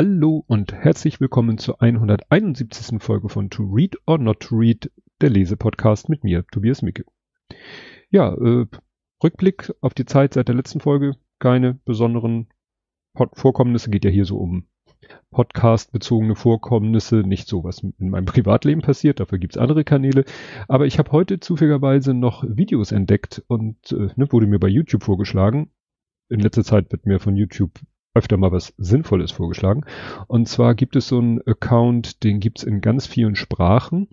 Hallo und herzlich willkommen zur 171. Folge von To Read or Not to Read, der Lesepodcast mit mir, Tobias Micke. Ja, äh, Rückblick auf die Zeit seit der letzten Folge, keine besonderen Vorkommnisse, geht ja hier so um Podcast-bezogene Vorkommnisse, nicht so, was in meinem Privatleben passiert, dafür gibt's andere Kanäle. Aber ich habe heute zufälligerweise noch Videos entdeckt und äh, ne, wurde mir bei YouTube vorgeschlagen. In letzter Zeit wird mir von YouTube öfter mal was Sinnvolles vorgeschlagen. Und zwar gibt es so einen Account, den gibt's in ganz vielen Sprachen.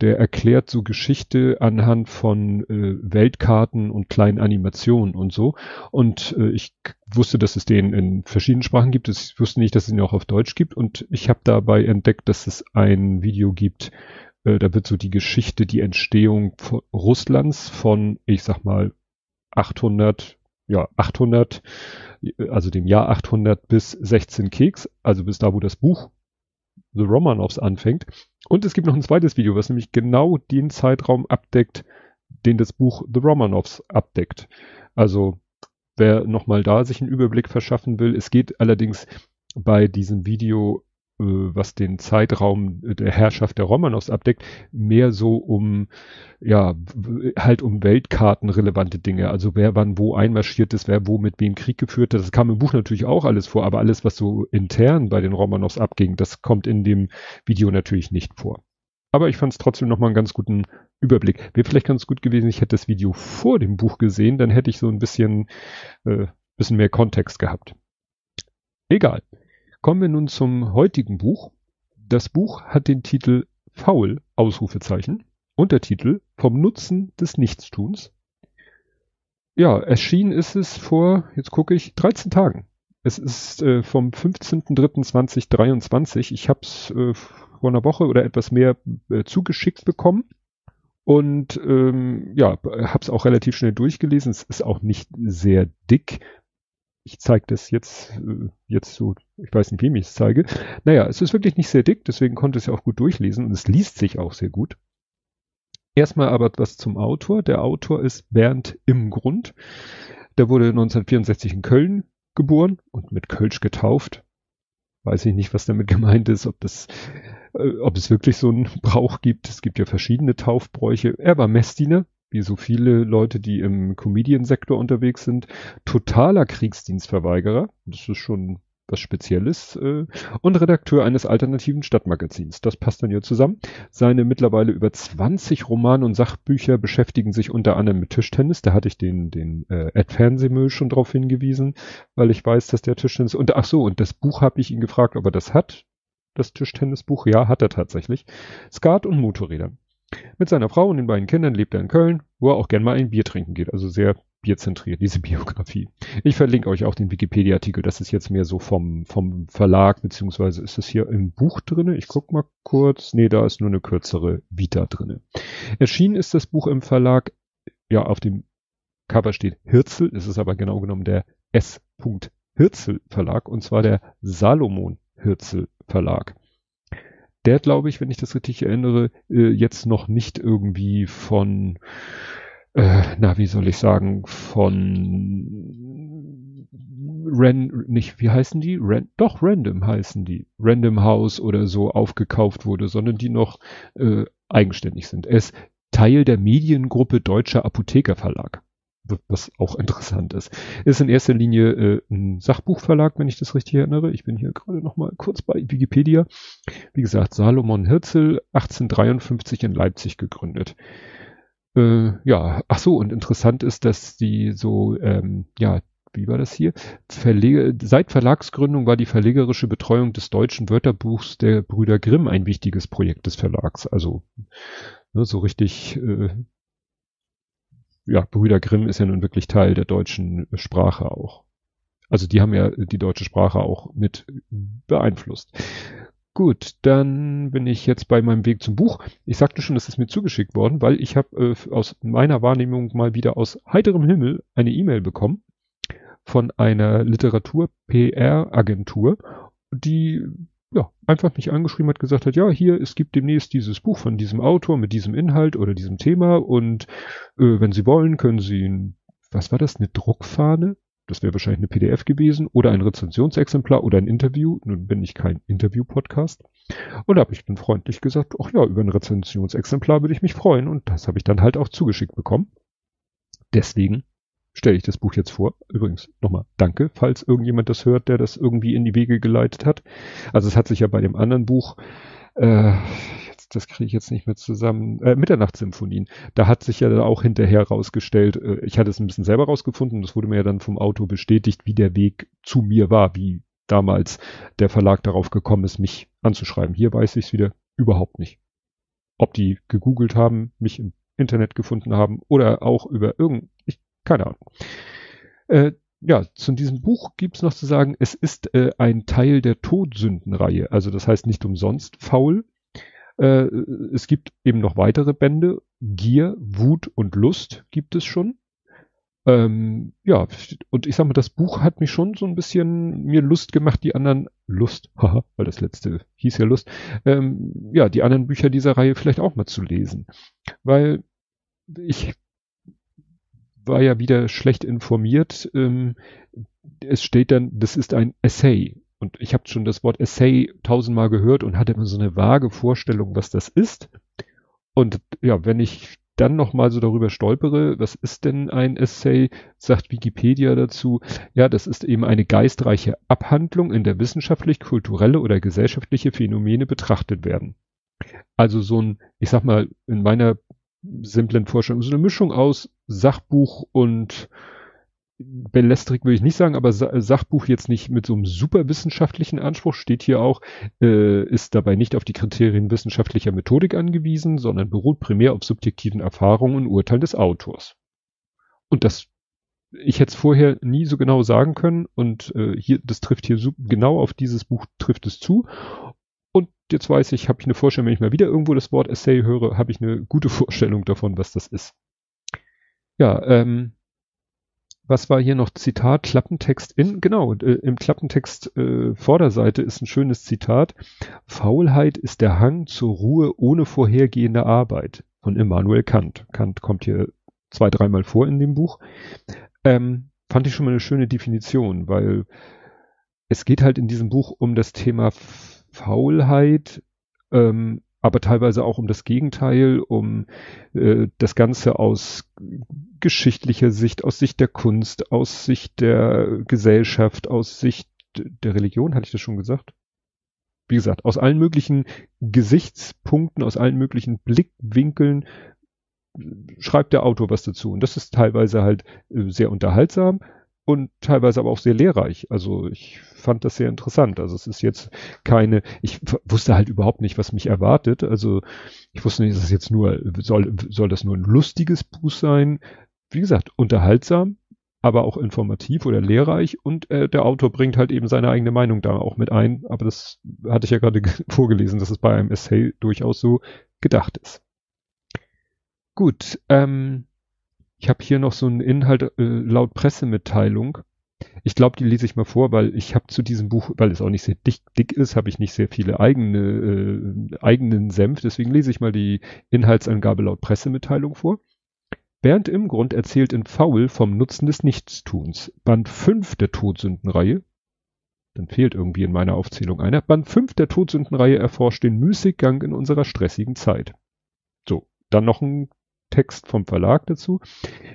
Der erklärt so Geschichte anhand von äh, Weltkarten und kleinen Animationen und so. Und äh, ich wusste, dass es den in verschiedenen Sprachen gibt. Ich wusste nicht, dass es ihn auch auf Deutsch gibt. Und ich habe dabei entdeckt, dass es ein Video gibt, äh, da wird so die Geschichte, die Entstehung von Russlands von, ich sag mal, 800, ja, 800, also dem Jahr 800 bis 16 Keks, also bis da, wo das Buch The Romanovs anfängt. Und es gibt noch ein zweites Video, was nämlich genau den Zeitraum abdeckt, den das Buch The Romanovs abdeckt. Also wer nochmal da sich einen Überblick verschaffen will, es geht allerdings bei diesem Video was den Zeitraum der Herrschaft der Romanovs abdeckt, mehr so um, ja, halt um Weltkarten relevante Dinge. Also wer wann wo einmarschiert ist, wer wo mit wem Krieg geführt hat. Das kam im Buch natürlich auch alles vor, aber alles, was so intern bei den Romanovs abging, das kommt in dem Video natürlich nicht vor. Aber ich fand es trotzdem nochmal einen ganz guten Überblick. Wäre vielleicht ganz gut gewesen, ich hätte das Video vor dem Buch gesehen, dann hätte ich so ein bisschen, äh, bisschen mehr Kontext gehabt. Egal. Kommen wir nun zum heutigen Buch. Das Buch hat den Titel Faul, Ausrufezeichen. Untertitel Vom Nutzen des Nichtstuns. Ja, erschienen ist es vor, jetzt gucke ich, 13 Tagen. Es ist äh, vom 15.03.2023. Ich habe es äh, vor einer Woche oder etwas mehr äh, zugeschickt bekommen. Und ähm, ja, habe es auch relativ schnell durchgelesen. Es ist auch nicht sehr dick ich zeige das jetzt, äh, jetzt so, ich weiß nicht, wem ich es zeige. Naja, es ist wirklich nicht sehr dick, deswegen konnte es ja auch gut durchlesen und es liest sich auch sehr gut. Erstmal aber was zum Autor. Der Autor ist Bernd Imgrund. Der wurde 1964 in Köln geboren und mit Kölsch getauft. Weiß ich nicht, was damit gemeint ist, ob das, äh, ob es wirklich so einen Brauch gibt. Es gibt ja verschiedene Taufbräuche. Er war Messdiener, wie so viele Leute, die im Comedian-Sektor unterwegs sind, totaler Kriegsdienstverweigerer. Das ist schon was Spezielles. Äh, und Redakteur eines alternativen Stadtmagazins. Das passt dann hier zusammen. Seine mittlerweile über 20 Romane und Sachbücher beschäftigen sich unter anderem mit Tischtennis. Da hatte ich den, den äh, Ed Fernsehmüll schon drauf hingewiesen, weil ich weiß, dass der Tischtennis. Und ach so, und das Buch habe ich ihn gefragt, ob er das hat. Das Tischtennisbuch, ja, hat er tatsächlich. Skat und Motorrädern. Mit seiner Frau und den beiden Kindern lebt er in Köln, wo er auch gern mal ein Bier trinken geht. Also sehr bierzentriert, diese Biografie. Ich verlinke euch auch den Wikipedia-Artikel. Das ist jetzt mehr so vom, vom Verlag, beziehungsweise ist es hier im Buch drinne. Ich guck mal kurz. Nee, da ist nur eine kürzere Vita drinne. Erschienen ist das Buch im Verlag, ja, auf dem Cover steht Hirzel. Es ist aber genau genommen der S. Hirzel Verlag und zwar der Salomon Hirzel Verlag der glaube ich, wenn ich das richtig erinnere, äh, jetzt noch nicht irgendwie von, äh, na, wie soll ich sagen, von Ran, nicht, wie heißen die? Ran, doch, Random heißen die. Random House oder so aufgekauft wurde, sondern die noch äh, eigenständig sind. Ist Teil der Mediengruppe Deutscher Apothekerverlag was auch interessant ist. Ist in erster Linie äh, ein Sachbuchverlag, wenn ich das richtig erinnere. Ich bin hier gerade noch mal kurz bei Wikipedia. Wie gesagt, Salomon Hirzel, 1853 in Leipzig gegründet. Äh, ja, ach so, und interessant ist, dass die so, ähm, ja, wie war das hier? Verlege, seit Verlagsgründung war die verlegerische Betreuung des deutschen Wörterbuchs der Brüder Grimm ein wichtiges Projekt des Verlags. Also ne, so richtig äh, ja, Brüder Grimm ist ja nun wirklich Teil der deutschen Sprache auch. Also die haben ja die deutsche Sprache auch mit beeinflusst. Gut, dann bin ich jetzt bei meinem Weg zum Buch. Ich sagte schon, es ist mir zugeschickt worden, weil ich habe äh, aus meiner Wahrnehmung mal wieder aus heiterem Himmel eine E-Mail bekommen von einer Literatur-PR-Agentur, die ja, einfach mich angeschrieben hat, gesagt hat, ja, hier, es gibt demnächst dieses Buch von diesem Autor mit diesem Inhalt oder diesem Thema und äh, wenn Sie wollen, können Sie, was war das, eine Druckfahne Das wäre wahrscheinlich eine PDF gewesen oder ein Rezensionsexemplar oder ein Interview. Nun bin ich kein Interview-Podcast. Und da habe ich dann freundlich gesagt, ach ja, über ein Rezensionsexemplar würde ich mich freuen. Und das habe ich dann halt auch zugeschickt bekommen. Deswegen stelle ich das Buch jetzt vor. Übrigens nochmal danke, falls irgendjemand das hört, der das irgendwie in die Wege geleitet hat. Also es hat sich ja bei dem anderen Buch, äh, jetzt, das kriege ich jetzt nicht mehr zusammen, äh, Mitternachtsymphonien, da hat sich ja dann auch hinterher rausgestellt, äh, ich hatte es ein bisschen selber rausgefunden, das wurde mir ja dann vom Auto bestätigt, wie der Weg zu mir war, wie damals der Verlag darauf gekommen ist, mich anzuschreiben. Hier weiß ich es wieder überhaupt nicht. Ob die gegoogelt haben, mich im Internet gefunden haben oder auch über irgend, ich, keine Ahnung. Äh, ja, zu diesem Buch gibt's noch zu sagen, es ist äh, ein Teil der Todsündenreihe. Also das heißt nicht umsonst faul. Äh, es gibt eben noch weitere Bände. Gier, Wut und Lust gibt es schon. Ähm, ja, und ich sag mal, das Buch hat mich schon so ein bisschen mir Lust gemacht, die anderen Lust, haha, weil das letzte hieß ja Lust, ähm, ja, die anderen Bücher dieser Reihe vielleicht auch mal zu lesen. Weil ich war ja wieder schlecht informiert. Ähm, es steht dann, das ist ein Essay. Und ich habe schon das Wort Essay tausendmal gehört und hatte immer so eine vage Vorstellung, was das ist. Und ja, wenn ich dann nochmal so darüber stolpere, was ist denn ein Essay, sagt Wikipedia dazu, ja, das ist eben eine geistreiche Abhandlung, in der wissenschaftlich, kulturelle oder gesellschaftliche Phänomene betrachtet werden. Also so ein, ich sag mal, in meiner simplen Vorstellung. So eine Mischung aus Sachbuch und Belletrik würde ich nicht sagen, aber Sachbuch jetzt nicht mit so einem super wissenschaftlichen Anspruch, steht hier auch, äh, ist dabei nicht auf die Kriterien wissenschaftlicher Methodik angewiesen, sondern beruht primär auf subjektiven Erfahrungen und Urteilen des Autors. Und das, ich hätte es vorher nie so genau sagen können und äh, hier, das trifft hier genau auf dieses Buch trifft es zu jetzt weiß ich, habe ich eine Vorstellung, wenn ich mal wieder irgendwo das Wort Essay höre, habe ich eine gute Vorstellung davon, was das ist. Ja, ähm, was war hier noch Zitat, Klappentext in, genau, äh, im Klappentext äh, Vorderseite ist ein schönes Zitat. Faulheit ist der Hang zur Ruhe ohne vorhergehende Arbeit von Immanuel Kant. Kant kommt hier zwei, dreimal vor in dem Buch. Ähm, fand ich schon mal eine schöne Definition, weil es geht halt in diesem Buch um das Thema Faulheit, ähm, aber teilweise auch um das Gegenteil, um äh, das Ganze aus geschichtlicher Sicht, aus Sicht der Kunst, aus Sicht der Gesellschaft, aus Sicht der Religion, hatte ich das schon gesagt? Wie gesagt, aus allen möglichen Gesichtspunkten, aus allen möglichen Blickwinkeln schreibt der Autor was dazu. Und das ist teilweise halt äh, sehr unterhaltsam, und teilweise aber auch sehr lehrreich. Also ich fand das sehr interessant. Also es ist jetzt keine, ich wusste halt überhaupt nicht, was mich erwartet. Also ich wusste nicht, dass es jetzt nur, soll, soll das nur ein lustiges Buch sein? Wie gesagt, unterhaltsam, aber auch informativ oder lehrreich und äh, der Autor bringt halt eben seine eigene Meinung da auch mit ein. Aber das hatte ich ja gerade vorgelesen, dass es bei einem Essay durchaus so gedacht ist. Gut, ähm, ich habe hier noch so einen Inhalt äh, laut Pressemitteilung. Ich glaube, die lese ich mal vor, weil ich habe zu diesem Buch, weil es auch nicht sehr dick, dick ist, habe ich nicht sehr viele eigene äh, eigenen Senf. Deswegen lese ich mal die Inhaltsangabe laut Pressemitteilung vor. Bernd Imgrund erzählt in Faul vom Nutzen des Nichtstuns. Band 5 der Todsündenreihe. Dann fehlt irgendwie in meiner Aufzählung einer. Band 5 der Todsündenreihe erforscht den Müßiggang in unserer stressigen Zeit. So, dann noch ein Text vom Verlag dazu.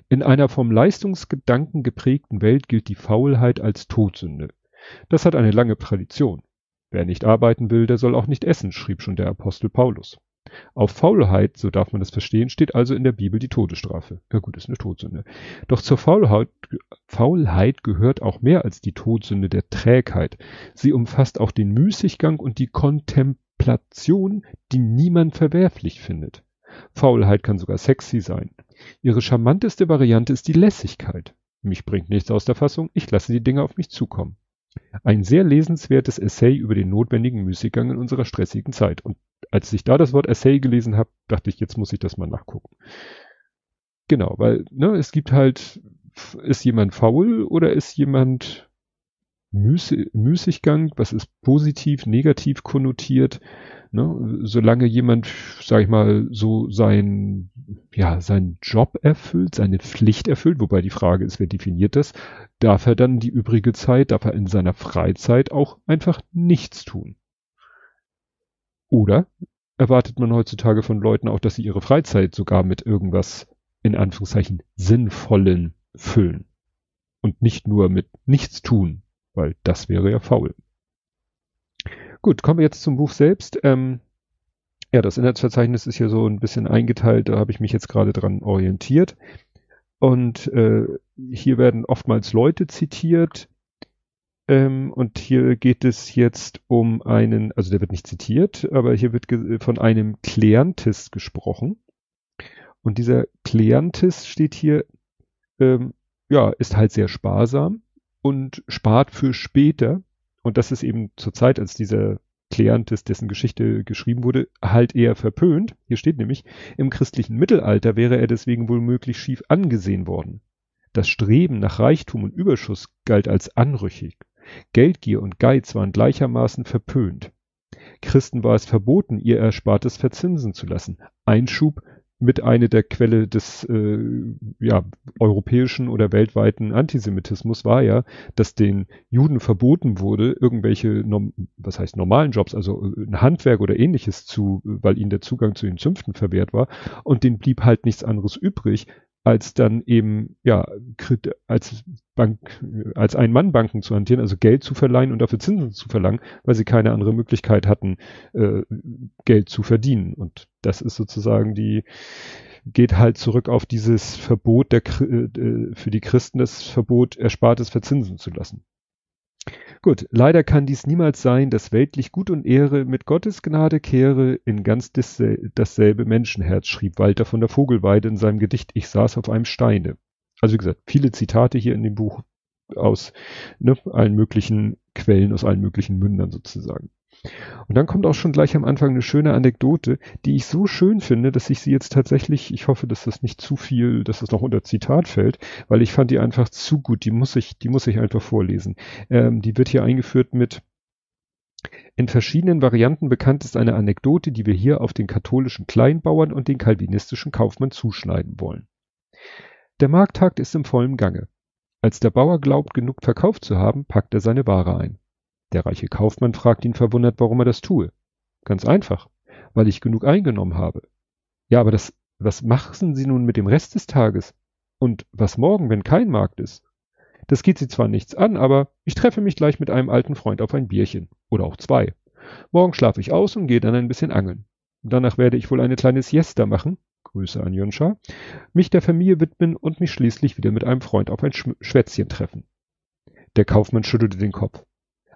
In einer vom Leistungsgedanken geprägten Welt gilt die Faulheit als Todsünde. Das hat eine lange Tradition. Wer nicht arbeiten will, der soll auch nicht essen, schrieb schon der Apostel Paulus. Auf Faulheit, so darf man das verstehen, steht also in der Bibel die Todesstrafe. Ja gut, ist eine Todsünde. Doch zur Faulheit, Faulheit gehört auch mehr als die Todsünde der Trägheit. Sie umfasst auch den Müßiggang und die Kontemplation, die niemand verwerflich findet. Faulheit kann sogar sexy sein. Ihre charmanteste Variante ist die Lässigkeit. Mich bringt nichts aus der Fassung, ich lasse die Dinge auf mich zukommen. Ein sehr lesenswertes Essay über den notwendigen Müßiggang in unserer stressigen Zeit. Und als ich da das Wort Essay gelesen habe, dachte ich, jetzt muss ich das mal nachgucken. Genau, weil ne, es gibt halt, ist jemand faul oder ist jemand Müßig, Müßiggang, was ist positiv, negativ konnotiert? Ne? Solange jemand, sag ich mal, so sein ja, seinen Job erfüllt, seine Pflicht erfüllt, wobei die Frage ist, wer definiert das, darf er dann die übrige Zeit, darf er in seiner Freizeit auch einfach nichts tun. Oder erwartet man heutzutage von Leuten auch, dass sie ihre Freizeit sogar mit irgendwas in Anführungszeichen Sinnvollen füllen. Und nicht nur mit nichts tun, weil das wäre ja faul. Gut, kommen wir jetzt zum Buch selbst. Ähm, ja, das Inhaltsverzeichnis ist hier so ein bisschen eingeteilt, da habe ich mich jetzt gerade dran orientiert. Und äh, hier werden oftmals Leute zitiert. Ähm, und hier geht es jetzt um einen, also der wird nicht zitiert, aber hier wird von einem Kleantis gesprochen. Und dieser Kleantis steht hier, ähm, ja, ist halt sehr sparsam und spart für später. Und das ist eben zur Zeit, als dieser Kleantes, dessen Geschichte geschrieben wurde, halt eher verpönt. Hier steht nämlich, im christlichen Mittelalter wäre er deswegen wohl möglich schief angesehen worden. Das Streben nach Reichtum und Überschuss galt als anrüchig. Geldgier und Geiz waren gleichermaßen verpönt. Christen war es verboten, ihr Erspartes verzinsen zu lassen. Einschub mit einer der Quelle des äh, ja, europäischen oder weltweiten Antisemitismus war ja, dass den Juden verboten wurde, irgendwelche, was heißt normalen Jobs, also äh, ein Handwerk oder ähnliches zu, weil ihnen der Zugang zu den Zünften verwehrt war. Und denen blieb halt nichts anderes übrig, als dann eben, ja, als Bank, als Ein-Mann-Banken zu hantieren, also Geld zu verleihen und dafür Zinsen zu verlangen, weil sie keine andere Möglichkeit hatten, äh, Geld zu verdienen. Und das ist sozusagen die, geht halt zurück auf dieses Verbot der, äh, für die Christen, das Verbot, Erspartes verzinsen zu lassen. Gut, leider kann dies niemals sein, dass weltlich Gut und Ehre mit Gottes Gnade kehre in ganz dasselbe Menschenherz, schrieb Walter von der Vogelweide in seinem Gedicht Ich saß auf einem Steine. Also wie gesagt, viele Zitate hier in dem Buch aus ne, allen möglichen Quellen, aus allen möglichen Mündern sozusagen. Und dann kommt auch schon gleich am Anfang eine schöne Anekdote, die ich so schön finde, dass ich sie jetzt tatsächlich, ich hoffe, dass das nicht zu viel, dass das noch unter Zitat fällt, weil ich fand die einfach zu gut. Die muss ich, die muss ich einfach vorlesen. Ähm, die wird hier eingeführt mit in verschiedenen Varianten bekannt ist eine Anekdote, die wir hier auf den katholischen Kleinbauern und den kalvinistischen Kaufmann zuschneiden wollen. Der Markttag ist im vollen Gange. Als der Bauer glaubt, genug verkauft zu haben, packt er seine Ware ein. Der reiche Kaufmann fragt ihn verwundert, warum er das tue. Ganz einfach, weil ich genug eingenommen habe. Ja, aber das, was machen Sie nun mit dem Rest des Tages? Und was morgen, wenn kein Markt ist? Das geht Sie zwar nichts an, aber ich treffe mich gleich mit einem alten Freund auf ein Bierchen. Oder auch zwei. Morgen schlafe ich aus und gehe dann ein bisschen angeln. Danach werde ich wohl eine kleine Siesta machen. Grüße an Jonscha. Mich der Familie widmen und mich schließlich wieder mit einem Freund auf ein Schwätzchen treffen. Der Kaufmann schüttelte den Kopf.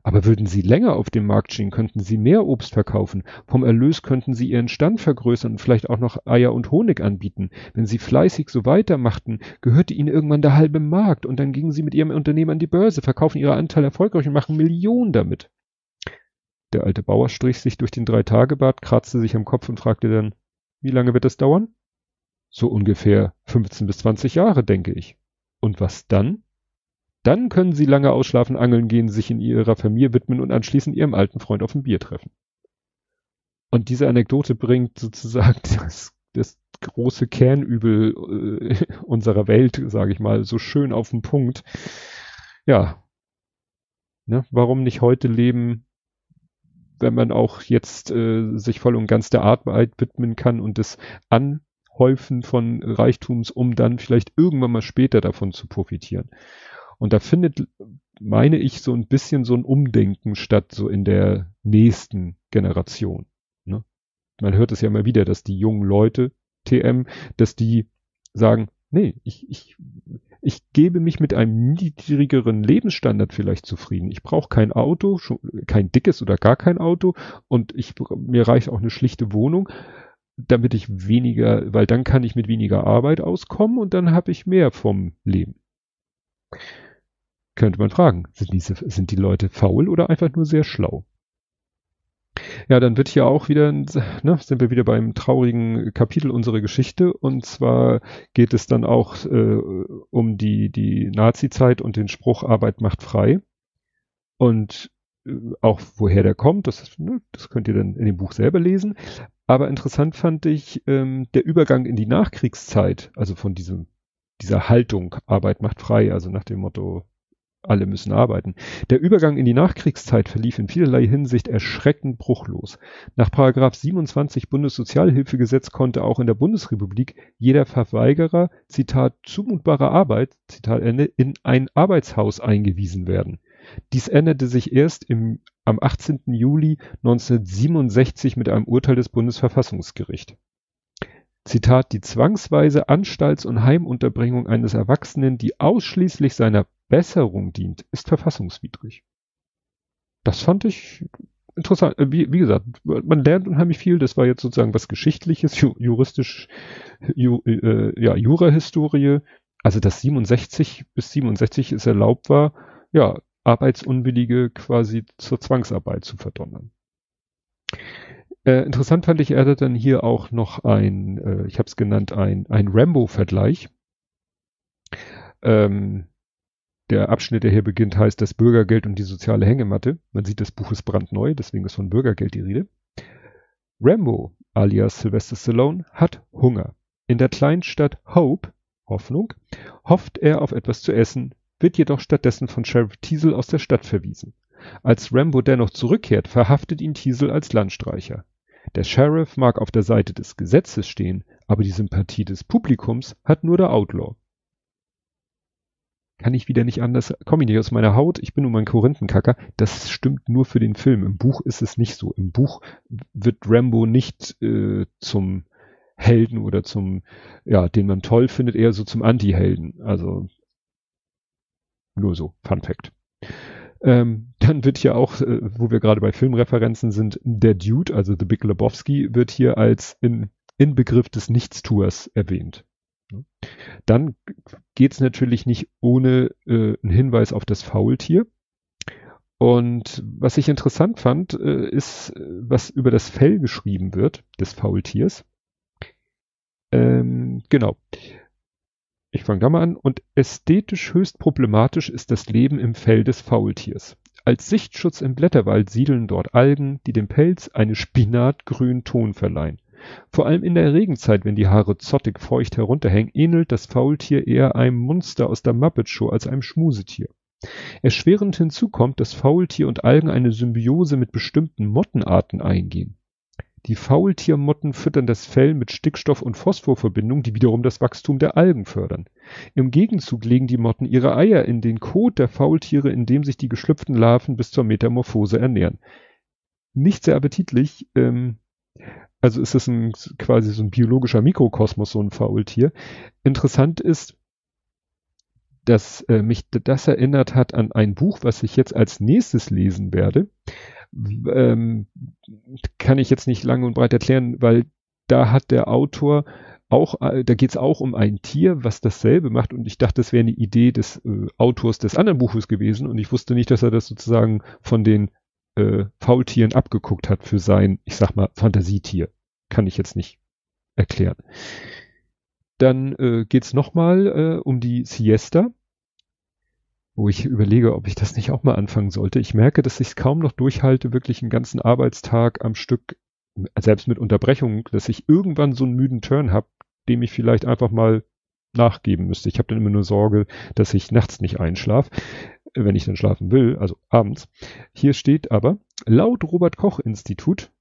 Aber würden Sie länger auf dem Markt stehen, könnten Sie mehr Obst verkaufen. Vom Erlös könnten Sie Ihren Stand vergrößern und vielleicht auch noch Eier und Honig anbieten. Wenn Sie fleißig so weitermachten, gehörte Ihnen irgendwann der halbe Markt und dann gingen Sie mit Ihrem Unternehmen an die Börse, verkaufen Ihre Anteile erfolgreich und machen Millionen damit. Der alte Bauer strich sich durch den Drei-Tage-Bart, kratzte sich am Kopf und fragte dann, wie lange wird das dauern? So ungefähr 15 bis 20 Jahre, denke ich. Und was dann? Dann können sie lange ausschlafen, angeln gehen, sich in ihrer Familie widmen und anschließend ihrem alten Freund auf ein Bier treffen. Und diese Anekdote bringt sozusagen das, das große Kernübel äh, unserer Welt, sage ich mal, so schön auf den Punkt. Ja, ne, warum nicht heute leben, wenn man auch jetzt äh, sich voll und ganz der Arbeit widmen kann und das Anhäufen von Reichtums, um dann vielleicht irgendwann mal später davon zu profitieren. Und da findet, meine ich, so ein bisschen so ein Umdenken statt, so in der nächsten Generation. Ne? Man hört es ja immer wieder, dass die jungen Leute, TM, dass die sagen, nee, ich, ich, ich gebe mich mit einem niedrigeren Lebensstandard vielleicht zufrieden. Ich brauche kein Auto, schon, kein dickes oder gar kein Auto und ich, mir reicht auch eine schlichte Wohnung, damit ich weniger, weil dann kann ich mit weniger Arbeit auskommen und dann habe ich mehr vom Leben könnte man fragen, sind, diese, sind die Leute faul oder einfach nur sehr schlau? Ja, dann wird hier auch wieder, ne, sind wir wieder beim traurigen Kapitel unserer Geschichte und zwar geht es dann auch äh, um die, die Nazi-Zeit und den Spruch Arbeit macht frei und äh, auch woher der kommt, das, ne, das könnt ihr dann in dem Buch selber lesen. Aber interessant fand ich ähm, der Übergang in die Nachkriegszeit, also von diesem, dieser Haltung, Arbeit macht frei, also nach dem Motto, alle müssen arbeiten. Der Übergang in die Nachkriegszeit verlief in vielerlei Hinsicht erschreckend bruchlos. Nach Paragraph 27 Bundessozialhilfegesetz konnte auch in der Bundesrepublik jeder Verweigerer, Zitat, zumutbarer Arbeit, Zitat Ende, in ein Arbeitshaus eingewiesen werden. Dies änderte sich erst im, am 18. Juli 1967 mit einem Urteil des Bundesverfassungsgerichts. Zitat, die zwangsweise Anstalts- und Heimunterbringung eines Erwachsenen, die ausschließlich seiner Besserung dient, ist verfassungswidrig. Das fand ich interessant. Äh, wie, wie gesagt, man lernt unheimlich viel. Das war jetzt sozusagen was Geschichtliches, ju juristisch, ju, äh, ja, Jurahistorie. Also, dass 67 bis 67 es erlaubt war, ja, Arbeitsunwillige quasi zur Zwangsarbeit zu verdonnern. Äh, interessant fand ich, er hatte dann hier auch noch ein, äh, ich habe es genannt, ein, ein Rambo-Vergleich. Ähm, der Abschnitt, der hier beginnt, heißt das Bürgergeld und die soziale Hängematte. Man sieht, das Buch ist brandneu, deswegen ist von Bürgergeld die Rede. Rambo, alias Sylvester Stallone, hat Hunger. In der Kleinstadt Hope, Hoffnung, hofft er auf etwas zu essen, wird jedoch stattdessen von Sheriff Teasel aus der Stadt verwiesen. Als Rambo dennoch zurückkehrt, verhaftet ihn Teasel als Landstreicher. Der Sheriff mag auf der Seite des Gesetzes stehen, aber die Sympathie des Publikums hat nur der Outlaw. Kann ich wieder nicht anders, komme ich nicht aus meiner Haut, ich bin nur mein Korinthenkacker. Das stimmt nur für den Film. Im Buch ist es nicht so. Im Buch wird Rambo nicht äh, zum Helden oder zum, ja, den man toll findet, eher so zum Anti-Helden. Also nur so, Fun Fact. Ähm, dann wird hier auch, äh, wo wir gerade bei Filmreferenzen sind, der Dude, also The Big Lebowski, wird hier als in, Inbegriff des Nichtstuers erwähnt. Dann geht's natürlich nicht ohne äh, einen Hinweis auf das Faultier. Und was ich interessant fand, äh, ist, was über das Fell geschrieben wird, des Faultiers. Ähm, genau. Ich fange da mal an. Und ästhetisch höchst problematisch ist das Leben im Fell des Faultiers. Als Sichtschutz im Blätterwald siedeln dort Algen, die dem Pelz einen spinatgrünen Ton verleihen. Vor allem in der Regenzeit, wenn die Haare zottig feucht herunterhängen, ähnelt das Faultier eher einem Monster aus der Muppet Show als einem Schmusetier. Erschwerend hinzu kommt, dass Faultier und Algen eine Symbiose mit bestimmten Mottenarten eingehen. Die Faultiermotten füttern das Fell mit Stickstoff- und Phosphorverbindungen, die wiederum das Wachstum der Algen fördern. Im Gegenzug legen die Motten ihre Eier in den Kot der Faultiere, in dem sich die geschlüpften Larven bis zur Metamorphose ernähren. Nicht sehr appetitlich, ähm, also ist es ein, quasi so ein biologischer Mikrokosmos, so ein Faultier. Interessant ist, dass äh, mich das erinnert hat an ein Buch, was ich jetzt als nächstes lesen werde ähm, kann ich jetzt nicht lang und breit erklären, weil da hat der Autor auch, äh, da geht es auch um ein Tier, was dasselbe macht und ich dachte, das wäre eine Idee des äh, Autors des anderen Buches gewesen und ich wusste nicht, dass er das sozusagen von den äh, Faultieren abgeguckt hat für sein, ich sag mal, Fantasietier. Kann ich jetzt nicht erklären. Dann äh, geht es nochmal äh, um die Siesta wo ich überlege, ob ich das nicht auch mal anfangen sollte. Ich merke, dass ich es kaum noch durchhalte, wirklich einen ganzen Arbeitstag am Stück, selbst mit Unterbrechungen, dass ich irgendwann so einen müden Turn habe, dem ich vielleicht einfach mal nachgeben müsste. Ich habe dann immer nur Sorge, dass ich nachts nicht einschlafe, wenn ich dann schlafen will, also abends. Hier steht aber, laut Robert Koch Institut,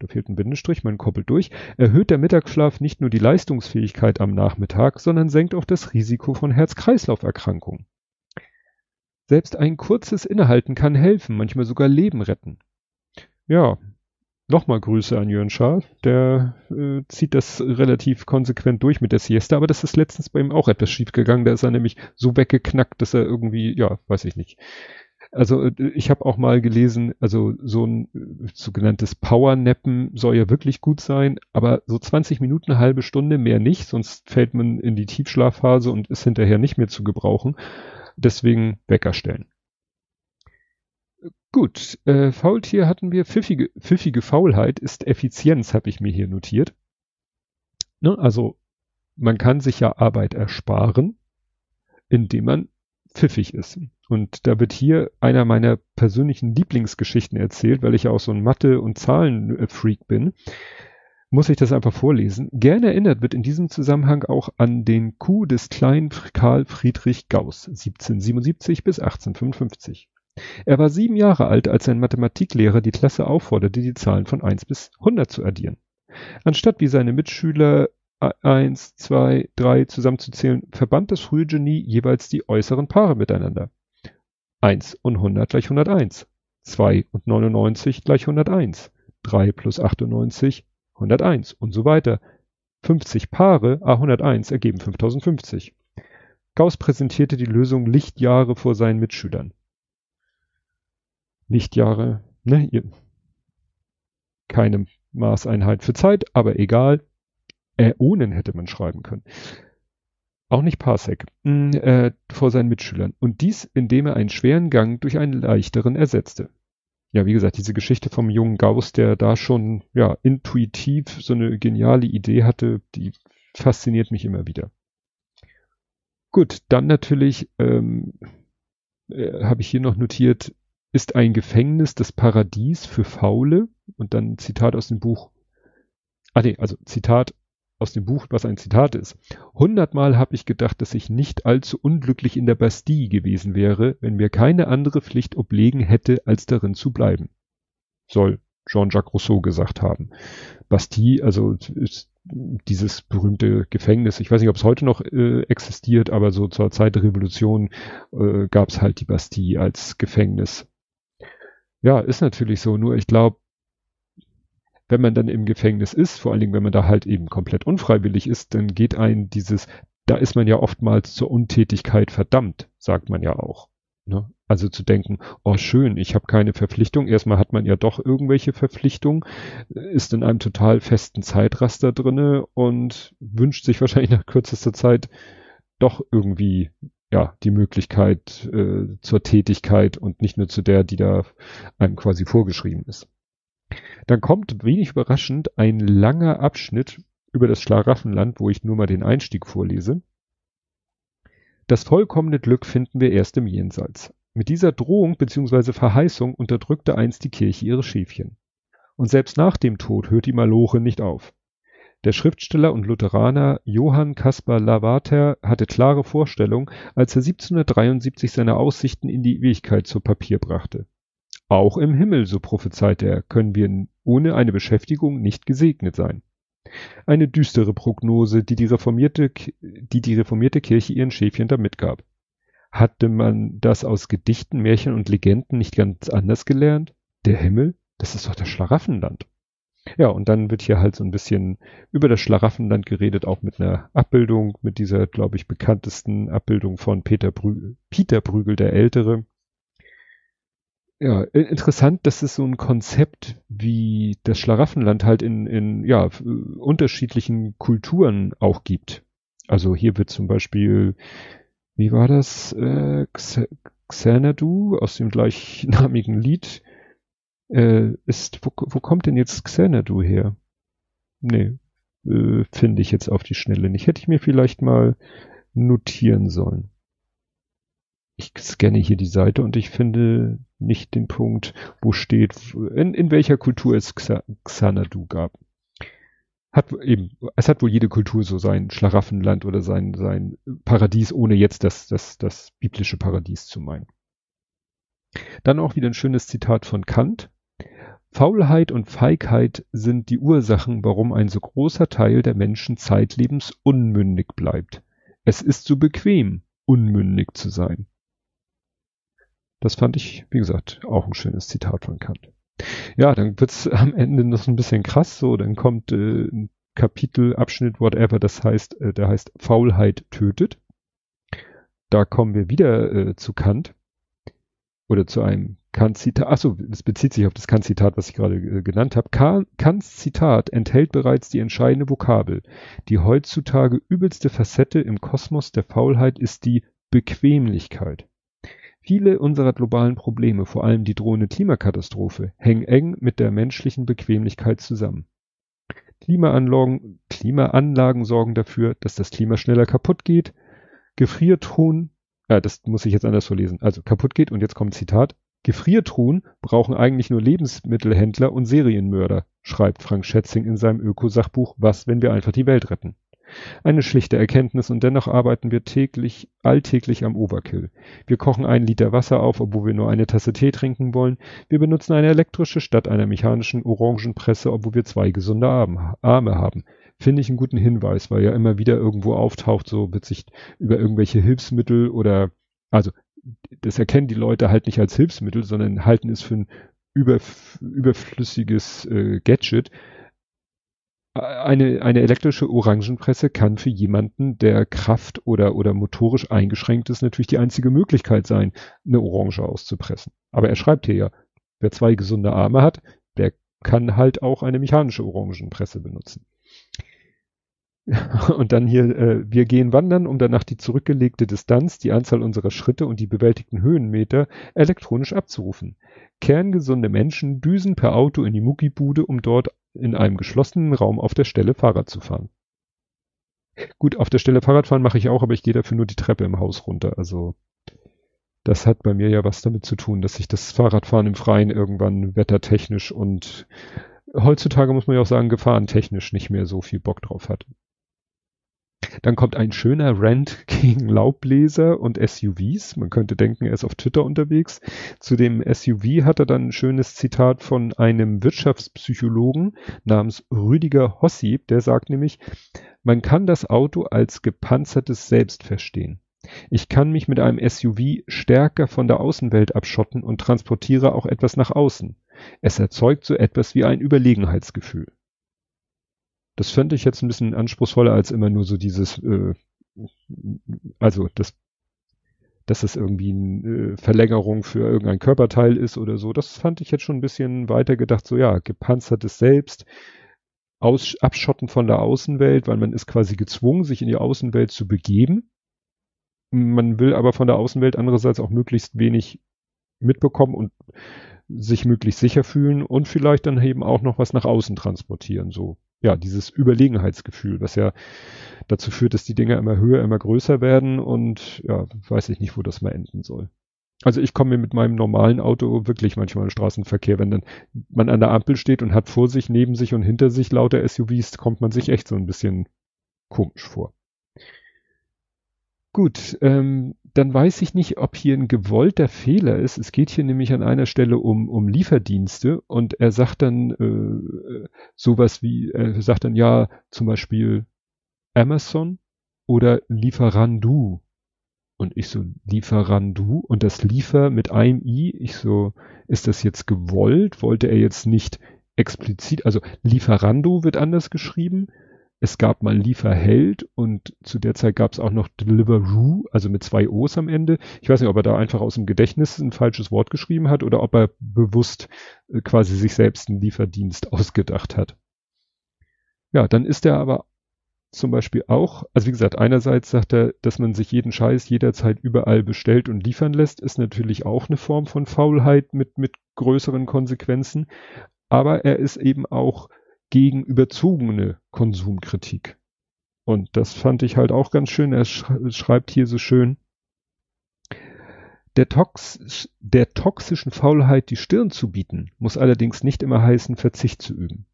da fehlt ein Bindestrich, man koppelt durch, erhöht der Mittagsschlaf nicht nur die Leistungsfähigkeit am Nachmittag, sondern senkt auch das Risiko von Herz-Kreislauf-Erkrankungen. Selbst ein kurzes Innehalten kann helfen, manchmal sogar Leben retten. Ja, nochmal Grüße an Jörn Schaar. Der äh, zieht das relativ konsequent durch mit der Siesta, aber das ist letztens bei ihm auch etwas schief gegangen. Da ist er nämlich so weggeknackt, dass er irgendwie, ja, weiß ich nicht. Also äh, ich habe auch mal gelesen, also so ein äh, sogenanntes Powernappen soll ja wirklich gut sein, aber so 20 Minuten, halbe Stunde mehr nicht, sonst fällt man in die Tiefschlafphase und ist hinterher nicht mehr zu gebrauchen. Deswegen Wecker stellen. Gut, äh, Faultier hatten wir. Pfiffige, pfiffige Faulheit ist Effizienz, habe ich mir hier notiert. Ne? Also man kann sich ja Arbeit ersparen, indem man pfiffig ist. Und da wird hier einer meiner persönlichen Lieblingsgeschichten erzählt, weil ich ja auch so ein Mathe- und Zahlenfreak bin. Muss ich das einfach vorlesen. Gerne erinnert wird in diesem Zusammenhang auch an den Coup des kleinen Karl Friedrich Gauss 1777 bis 1855. Er war sieben Jahre alt, als sein Mathematiklehrer die Klasse aufforderte, die Zahlen von 1 bis 100 zu addieren. Anstatt wie seine Mitschüler 1, 2, 3 zusammenzuzählen, verband das frühe Genie jeweils die äußeren Paare miteinander. 1 und 100 gleich 101. 2 und 99 gleich 101. 3 plus 98 101 und so weiter. 50 Paare A101 ergeben 5050. Gauss präsentierte die Lösung Lichtjahre vor seinen Mitschülern. Lichtjahre, ne, keine Maßeinheit für Zeit, aber egal. Äonen hätte man schreiben können. Auch nicht Parsec, mh, äh, vor seinen Mitschülern. Und dies, indem er einen schweren Gang durch einen leichteren ersetzte ja, wie gesagt, diese Geschichte vom jungen Gauss, der da schon, ja, intuitiv so eine geniale Idee hatte, die fasziniert mich immer wieder. Gut, dann natürlich ähm, äh, habe ich hier noch notiert, ist ein Gefängnis das Paradies für Faule? Und dann Zitat aus dem Buch. Ah nee, also Zitat aus dem Buch, was ein Zitat ist. Hundertmal habe ich gedacht, dass ich nicht allzu unglücklich in der Bastille gewesen wäre, wenn mir keine andere Pflicht oblegen hätte, als darin zu bleiben. Soll Jean-Jacques Rousseau gesagt haben. Bastille, also dieses berühmte Gefängnis, ich weiß nicht, ob es heute noch äh, existiert, aber so zur Zeit der Revolution äh, gab es halt die Bastille als Gefängnis. Ja, ist natürlich so, nur ich glaube, wenn man dann im Gefängnis ist, vor allen Dingen, wenn man da halt eben komplett unfreiwillig ist, dann geht ein dieses, da ist man ja oftmals zur Untätigkeit verdammt, sagt man ja auch. Ne? Also zu denken, oh schön, ich habe keine Verpflichtung. Erstmal hat man ja doch irgendwelche Verpflichtungen, ist in einem total festen Zeitraster drinne und wünscht sich wahrscheinlich nach kürzester Zeit doch irgendwie ja die Möglichkeit äh, zur Tätigkeit und nicht nur zu der, die da einem quasi vorgeschrieben ist. Dann kommt wenig überraschend ein langer Abschnitt über das Schlaraffenland, wo ich nur mal den Einstieg vorlese. Das vollkommene Glück finden wir erst im Jenseits. Mit dieser Drohung bzw. Verheißung unterdrückte einst die Kirche ihre Schäfchen. Und selbst nach dem Tod hört die Maloche nicht auf. Der Schriftsteller und Lutheraner Johann Caspar Lavater hatte klare Vorstellung, als er 1773 seine Aussichten in die Ewigkeit zu Papier brachte. Auch im Himmel, so prophezeite er, können wir ohne eine Beschäftigung nicht gesegnet sein. Eine düstere Prognose, die die reformierte, die die reformierte Kirche ihren Schäfchen da mitgab. Hatte man das aus Gedichten, Märchen und Legenden nicht ganz anders gelernt? Der Himmel? Das ist doch das Schlaraffenland. Ja, und dann wird hier halt so ein bisschen über das Schlaraffenland geredet, auch mit einer Abbildung, mit dieser, glaube ich, bekanntesten Abbildung von Peter, Brü Peter Brügel der Ältere, ja, interessant, dass es so ein Konzept wie das Schlaraffenland halt in, in ja, unterschiedlichen Kulturen auch gibt. Also hier wird zum Beispiel, wie war das, äh, Xanadu aus dem gleichnamigen Lied, äh, ist, wo, wo kommt denn jetzt Xanadu her? Nee, äh, finde ich jetzt auf die Schnelle nicht. Hätte ich mir vielleicht mal notieren sollen ich scanne hier die Seite und ich finde nicht den Punkt, wo steht, in, in welcher Kultur es Xanadu gab. Hat eben, es hat wohl jede Kultur so sein Schlaraffenland oder sein, sein Paradies, ohne jetzt das, das, das biblische Paradies zu meinen. Dann auch wieder ein schönes Zitat von Kant. Faulheit und Feigheit sind die Ursachen, warum ein so großer Teil der Menschen zeitlebens unmündig bleibt. Es ist so bequem, unmündig zu sein. Das fand ich, wie gesagt, auch ein schönes Zitat von Kant. Ja, dann wird's am Ende noch ein bisschen krass so, dann kommt äh, ein Kapitel, Abschnitt, whatever, das heißt, äh, der heißt Faulheit tötet. Da kommen wir wieder äh, zu Kant oder zu einem Kant-Zitat. Achso, das bezieht sich auf das Kant-Zitat, was ich gerade äh, genannt habe. Kants Zitat enthält bereits die entscheidende Vokabel. Die heutzutage übelste Facette im Kosmos der Faulheit ist die Bequemlichkeit. Viele unserer globalen Probleme, vor allem die drohende Klimakatastrophe, hängen eng mit der menschlichen Bequemlichkeit zusammen. Klimaanlagen, Klimaanlagen sorgen dafür, dass das Klima schneller kaputt geht. Gefrierton, äh, das muss ich jetzt anders vorlesen, also kaputt geht und jetzt kommt Zitat, Gefriertruhen brauchen eigentlich nur Lebensmittelhändler und Serienmörder, schreibt Frank Schätzing in seinem Ökosachbuch Was, wenn wir einfach die Welt retten. Eine schlichte Erkenntnis und dennoch arbeiten wir täglich, alltäglich am Overkill. Wir kochen einen Liter Wasser auf, obwohl wir nur eine Tasse Tee trinken wollen. Wir benutzen eine elektrische statt einer mechanischen Orangenpresse, obwohl wir zwei gesunde Arme haben. Finde ich einen guten Hinweis, weil ja immer wieder irgendwo auftaucht, so wird sich über irgendwelche Hilfsmittel oder, also, das erkennen die Leute halt nicht als Hilfsmittel, sondern halten es für ein überf überflüssiges äh, Gadget eine, eine elektrische Orangenpresse kann für jemanden, der Kraft oder, oder motorisch eingeschränkt ist, natürlich die einzige Möglichkeit sein, eine Orange auszupressen. Aber er schreibt hier ja, wer zwei gesunde Arme hat, der kann halt auch eine mechanische Orangenpresse benutzen. Und dann hier, äh, wir gehen wandern, um danach die zurückgelegte Distanz, die Anzahl unserer Schritte und die bewältigten Höhenmeter elektronisch abzurufen. Kerngesunde Menschen düsen per Auto in die Muckibude, um dort in einem geschlossenen Raum auf der Stelle Fahrrad zu fahren. Gut, auf der Stelle Fahrrad fahren mache ich auch, aber ich gehe dafür nur die Treppe im Haus runter. Also das hat bei mir ja was damit zu tun, dass ich das Fahrradfahren im Freien irgendwann wettertechnisch und heutzutage muss man ja auch sagen, gefahrentechnisch nicht mehr so viel Bock drauf hat. Dann kommt ein schöner Rant gegen Laubbläser und SUVs. Man könnte denken, er ist auf Twitter unterwegs. Zu dem SUV hat er dann ein schönes Zitat von einem Wirtschaftspsychologen namens Rüdiger Hossip, der sagt nämlich, man kann das Auto als gepanzertes Selbst verstehen. Ich kann mich mit einem SUV stärker von der Außenwelt abschotten und transportiere auch etwas nach außen. Es erzeugt so etwas wie ein Überlegenheitsgefühl. Das fände ich jetzt ein bisschen anspruchsvoller als immer nur so dieses, äh, also das, dass es irgendwie eine äh, Verlängerung für irgendein Körperteil ist oder so. Das fand ich jetzt schon ein bisschen weiter gedacht, so ja, gepanzertes Selbst, aus, abschotten von der Außenwelt, weil man ist quasi gezwungen, sich in die Außenwelt zu begeben. Man will aber von der Außenwelt andererseits auch möglichst wenig mitbekommen und sich möglichst sicher fühlen und vielleicht dann eben auch noch was nach außen transportieren, so ja, dieses Überlegenheitsgefühl, was ja dazu führt, dass die Dinger immer höher, immer größer werden und ja, weiß ich nicht, wo das mal enden soll. Also ich komme mir mit meinem normalen Auto wirklich manchmal im Straßenverkehr, wenn dann man an der Ampel steht und hat vor sich, neben sich und hinter sich lauter SUVs, kommt man sich echt so ein bisschen komisch vor. Gut, ähm, dann weiß ich nicht, ob hier ein gewollter Fehler ist. Es geht hier nämlich an einer Stelle um, um Lieferdienste und er sagt dann äh, sowas wie, er sagt dann ja zum Beispiel Amazon oder Lieferandu. Und ich so, Lieferandu und das Liefer mit einem I. Ich so, ist das jetzt gewollt? Wollte er jetzt nicht explizit, also Lieferando wird anders geschrieben es gab mal Lieferheld und zu der Zeit gab es auch noch Deliveroo, also mit zwei O's am Ende. Ich weiß nicht, ob er da einfach aus dem Gedächtnis ein falsches Wort geschrieben hat oder ob er bewusst äh, quasi sich selbst einen Lieferdienst ausgedacht hat. Ja, dann ist er aber zum Beispiel auch, also wie gesagt, einerseits sagt er, dass man sich jeden Scheiß jederzeit überall bestellt und liefern lässt, ist natürlich auch eine Form von Faulheit mit, mit größeren Konsequenzen. Aber er ist eben auch gegen überzogene Konsumkritik. Und das fand ich halt auch ganz schön. Er schreibt hier so schön, der, Tox der toxischen Faulheit die Stirn zu bieten, muss allerdings nicht immer heißen, Verzicht zu üben.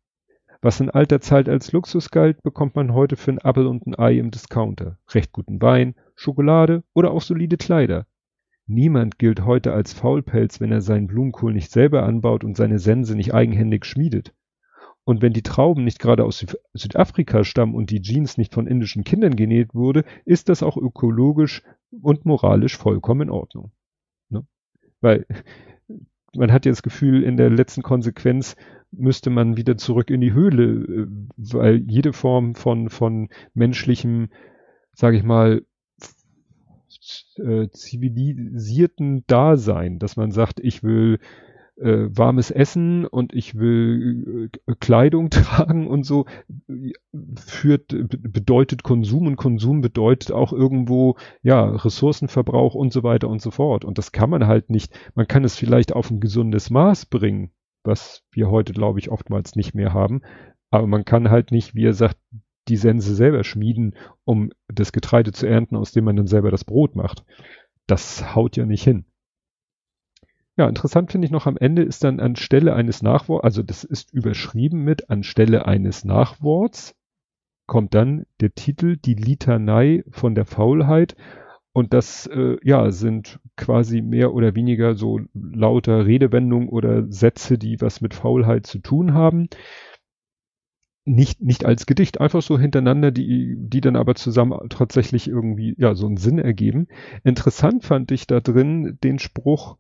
Was in alter Zeit als Luxus galt, bekommt man heute für ein Appel und ein Ei im Discounter. Recht guten Wein, Schokolade oder auch solide Kleider. Niemand gilt heute als Faulpelz, wenn er seinen Blumenkohl nicht selber anbaut und seine Sense nicht eigenhändig schmiedet. Und wenn die Trauben nicht gerade aus Südafrika stammen und die Jeans nicht von indischen Kindern genäht wurde, ist das auch ökologisch und moralisch vollkommen in Ordnung. Ne? Weil man hat ja das Gefühl, in der letzten Konsequenz müsste man wieder zurück in die Höhle, äh, weil jede Form von, von menschlichem, sage ich mal, äh, zivilisierten Dasein, dass man sagt, ich will äh, warmes Essen und ich will äh, Kleidung tragen und so, führt, bedeutet Konsum und Konsum bedeutet auch irgendwo, ja, Ressourcenverbrauch und so weiter und so fort. Und das kann man halt nicht, man kann es vielleicht auf ein gesundes Maß bringen, was wir heute, glaube ich, oftmals nicht mehr haben. Aber man kann halt nicht, wie er sagt, die Sense selber schmieden, um das Getreide zu ernten, aus dem man dann selber das Brot macht. Das haut ja nicht hin. Ja, interessant finde ich noch am Ende ist dann anstelle eines Nachworts, also das ist überschrieben mit anstelle eines Nachworts, kommt dann der Titel Die Litanei von der Faulheit. Und das, äh, ja, sind quasi mehr oder weniger so lauter Redewendungen oder Sätze, die was mit Faulheit zu tun haben. Nicht, nicht als Gedicht, einfach so hintereinander, die, die dann aber zusammen tatsächlich irgendwie, ja, so einen Sinn ergeben. Interessant fand ich da drin den Spruch,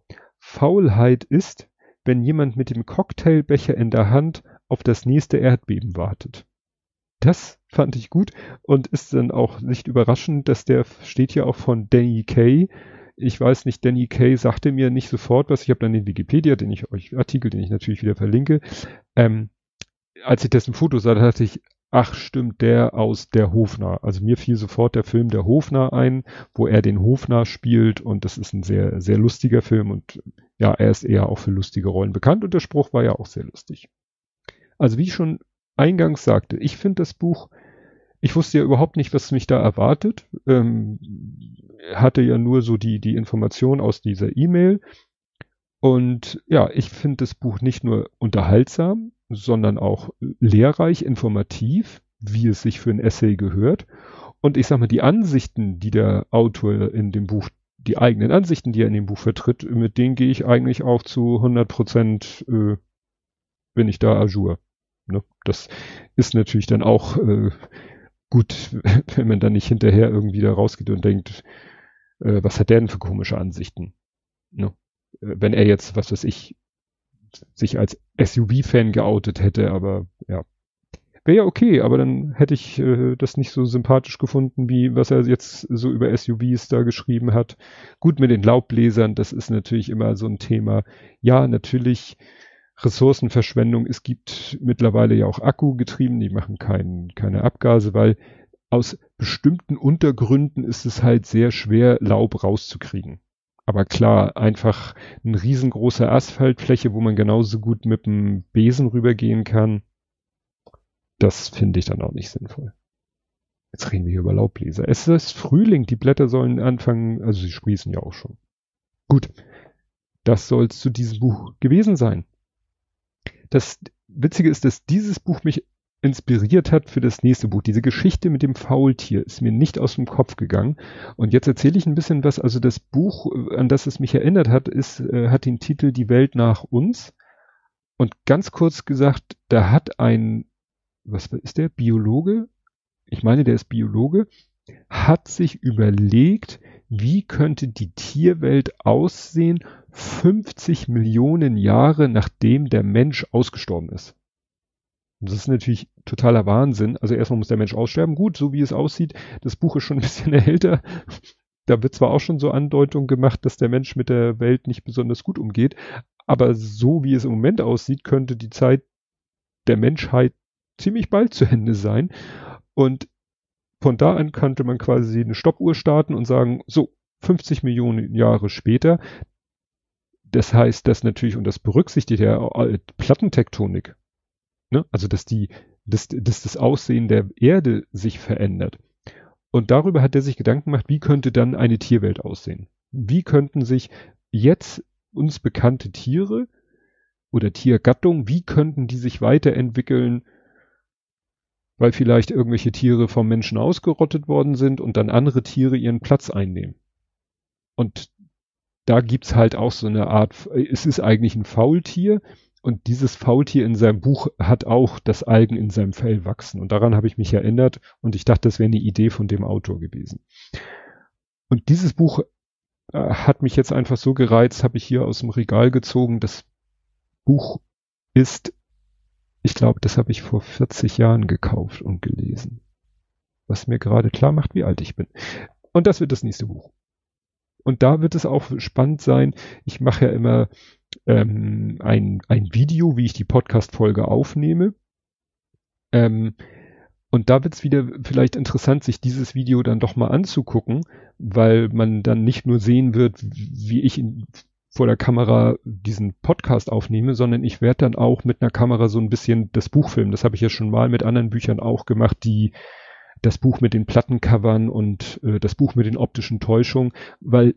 Faulheit ist, wenn jemand mit dem Cocktailbecher in der Hand auf das nächste Erdbeben wartet. Das fand ich gut und ist dann auch nicht überraschend, dass der steht ja auch von Danny Kay. Ich weiß nicht, Danny Kay sagte mir nicht sofort was. Ich habe dann den Wikipedia, den ich euch Artikel, den ich natürlich wieder verlinke. Ähm, als ich dessen Foto sah, dachte ich, ach stimmt, der aus der Hofner. Also mir fiel sofort der Film Der Hofner ein, wo er den Hofner spielt und das ist ein sehr, sehr lustiger Film und ja, er ist eher auch für lustige Rollen bekannt und der Spruch war ja auch sehr lustig. Also wie ich schon eingangs sagte, ich finde das Buch, ich wusste ja überhaupt nicht, was mich da erwartet, ähm, hatte ja nur so die, die Information aus dieser E-Mail und ja, ich finde das Buch nicht nur unterhaltsam, sondern auch lehrreich, informativ, wie es sich für ein Essay gehört. Und ich sag mal, die Ansichten, die der Autor in dem Buch, die eigenen Ansichten, die er in dem Buch vertritt, mit denen gehe ich eigentlich auch zu 100 Prozent, äh, bin ich da ajour. Ne? Das ist natürlich dann auch äh, gut, wenn man dann nicht hinterher irgendwie da rausgeht und denkt, äh, was hat der denn für komische Ansichten? Ne? Äh, wenn er jetzt, was weiß ich, sich als SUV-Fan geoutet hätte, aber ja. Wäre ja okay, aber dann hätte ich äh, das nicht so sympathisch gefunden, wie was er jetzt so über SUVs da geschrieben hat. Gut mit den Laubbläsern, das ist natürlich immer so ein Thema. Ja, natürlich Ressourcenverschwendung. Es gibt mittlerweile ja auch Akkugetrieben, die machen kein, keine Abgase, weil aus bestimmten Untergründen ist es halt sehr schwer, Laub rauszukriegen. Aber klar, einfach eine riesengroße Asphaltfläche, wo man genauso gut mit dem Besen rübergehen kann, das finde ich dann auch nicht sinnvoll. Jetzt reden wir hier über Laubbläser. Es ist Frühling, die Blätter sollen anfangen, also sie sprießen ja auch schon. Gut, das soll zu diesem Buch gewesen sein. Das Witzige ist, dass dieses Buch mich inspiriert hat für das nächste Buch. Diese Geschichte mit dem Faultier ist mir nicht aus dem Kopf gegangen. Und jetzt erzähle ich ein bisschen was. Also das Buch, an das es mich erinnert hat, ist, äh, hat den Titel Die Welt nach uns. Und ganz kurz gesagt, da hat ein, was ist der, Biologe? Ich meine, der ist Biologe, hat sich überlegt, wie könnte die Tierwelt aussehen 50 Millionen Jahre nachdem der Mensch ausgestorben ist. Und das ist natürlich totaler Wahnsinn. Also erstmal muss der Mensch aussterben. Gut, so wie es aussieht. Das Buch ist schon ein bisschen älter. Da wird zwar auch schon so Andeutung gemacht, dass der Mensch mit der Welt nicht besonders gut umgeht. Aber so wie es im Moment aussieht, könnte die Zeit der Menschheit ziemlich bald zu Ende sein. Und von da an könnte man quasi eine Stoppuhr starten und sagen, so, 50 Millionen Jahre später. Das heißt, dass natürlich, und das berücksichtigt ja Plattentektonik, Ne? Also dass die, dass, dass das Aussehen der Erde sich verändert. Und darüber hat er sich Gedanken gemacht, wie könnte dann eine Tierwelt aussehen? Wie könnten sich jetzt uns bekannte Tiere oder Tiergattungen, wie könnten die sich weiterentwickeln, weil vielleicht irgendwelche Tiere vom Menschen ausgerottet worden sind und dann andere Tiere ihren Platz einnehmen. Und da gibt's halt auch so eine Art, es ist eigentlich ein Faultier, und dieses Faultier in seinem Buch hat auch das Algen in seinem Fell wachsen. Und daran habe ich mich erinnert und ich dachte, das wäre eine Idee von dem Autor gewesen. Und dieses Buch äh, hat mich jetzt einfach so gereizt, habe ich hier aus dem Regal gezogen. Das Buch ist, ich glaube, das habe ich vor 40 Jahren gekauft und gelesen. Was mir gerade klar macht, wie alt ich bin. Und das wird das nächste Buch. Und da wird es auch spannend sein. Ich mache ja immer ähm, ein, ein Video, wie ich die Podcast-Folge aufnehme. Ähm, und da wird es wieder vielleicht interessant, sich dieses Video dann doch mal anzugucken, weil man dann nicht nur sehen wird, wie ich in, vor der Kamera diesen Podcast aufnehme, sondern ich werde dann auch mit einer Kamera so ein bisschen das Buch filmen. Das habe ich ja schon mal mit anderen Büchern auch gemacht, die das Buch mit den Plattencovern und äh, das Buch mit den optischen Täuschungen, weil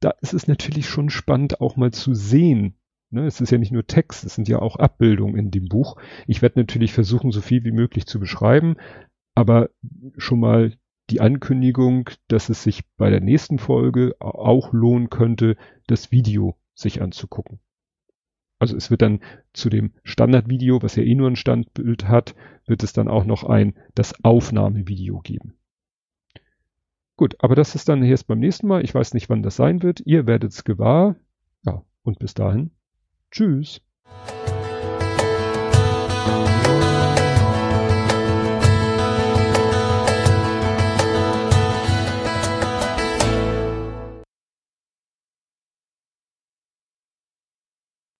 da ist es natürlich schon spannend auch mal zu sehen. Ne? Es ist ja nicht nur Text, es sind ja auch Abbildungen in dem Buch. Ich werde natürlich versuchen, so viel wie möglich zu beschreiben, aber schon mal die Ankündigung, dass es sich bei der nächsten Folge auch lohnen könnte, das Video sich anzugucken. Also es wird dann zu dem Standardvideo, was ja eh nur ein Standbild hat, wird es dann auch noch ein das Aufnahmevideo geben. Gut, aber das ist dann erst beim nächsten Mal. Ich weiß nicht, wann das sein wird. Ihr werdet es gewahr. Ja, und bis dahin. Tschüss.